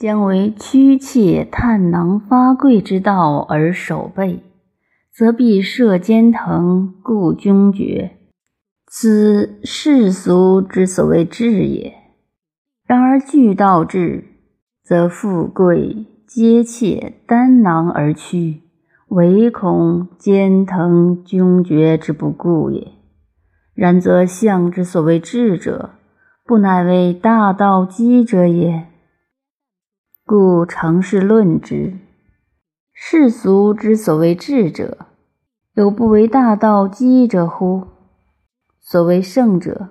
将为屈切探囊发贵之道而守备，则必设奸腾，故君绝。此世俗之所谓智也。然而具道智，则富贵皆切丹囊而趋，唯恐奸腾君绝之不顾也。然则相之所谓智者，不乃为大道积者也。故常事论之。世俗之所谓智者，有不为大道积者乎？所谓圣者，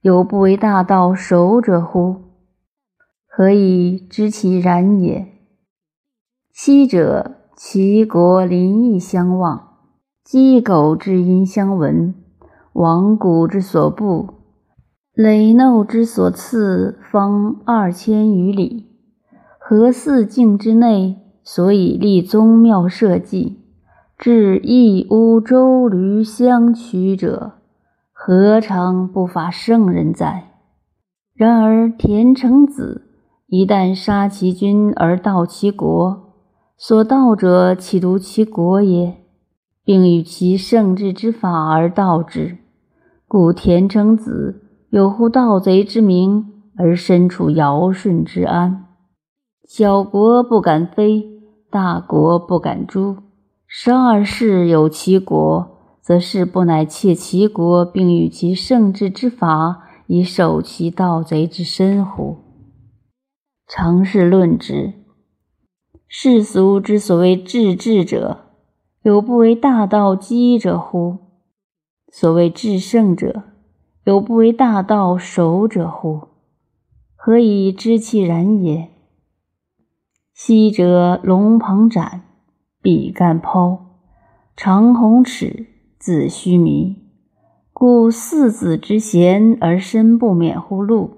有不为大道守者乎？何以知其然也？昔者齐国邻邑相望，鸡狗之音相闻，王谷之所布，累耨之所次，方二千余里。何四境之内，所以立宗庙社稷，至义乌周驴相取者，何尝不法圣人哉？然而田成子一旦杀其君而盗其国，所盗者岂独其国也，并与其圣治之法而盗之，故田成子有乎盗贼之名而身处尧舜之安。小国不敢飞，大国不敢诛。十二世有其国，则是不乃窃其国，并与其圣治之法，以守其盗贼之身乎？常是论之。世俗之所谓治治者，有不为大道积者乎？所谓治圣者，有不为大道守者乎？何以知其然也？昔者龙鹏展，比干剖，长虹尺，子须弥，故四子之贤而身不免乎禄。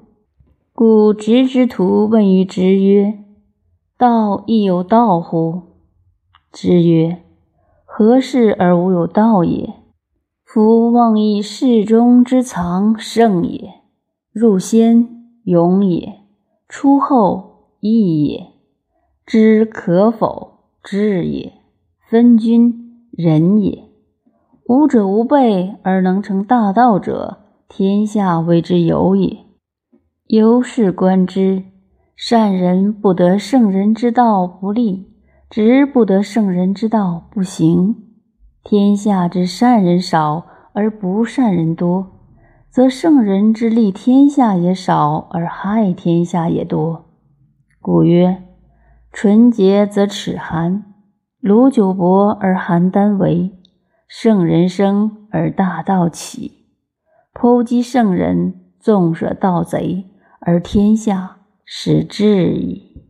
故直之徒问于直曰：“道亦有道乎？”直曰：“何事而无有道也？夫妄以世中之藏圣也，入先勇也，出后义也。”知可否？智也。分君仁也。无者无备而能成大道者，天下谓之有也。由是观之，善人不得圣人之道不立，直不得圣人之道不行。天下之善人少而不善人多，则圣人之利天下也少而害天下也多。故曰。纯洁则齿寒，鲁酒薄而邯郸为。圣人生而大道起，剖击圣人，纵舍盗贼，而天下始治矣。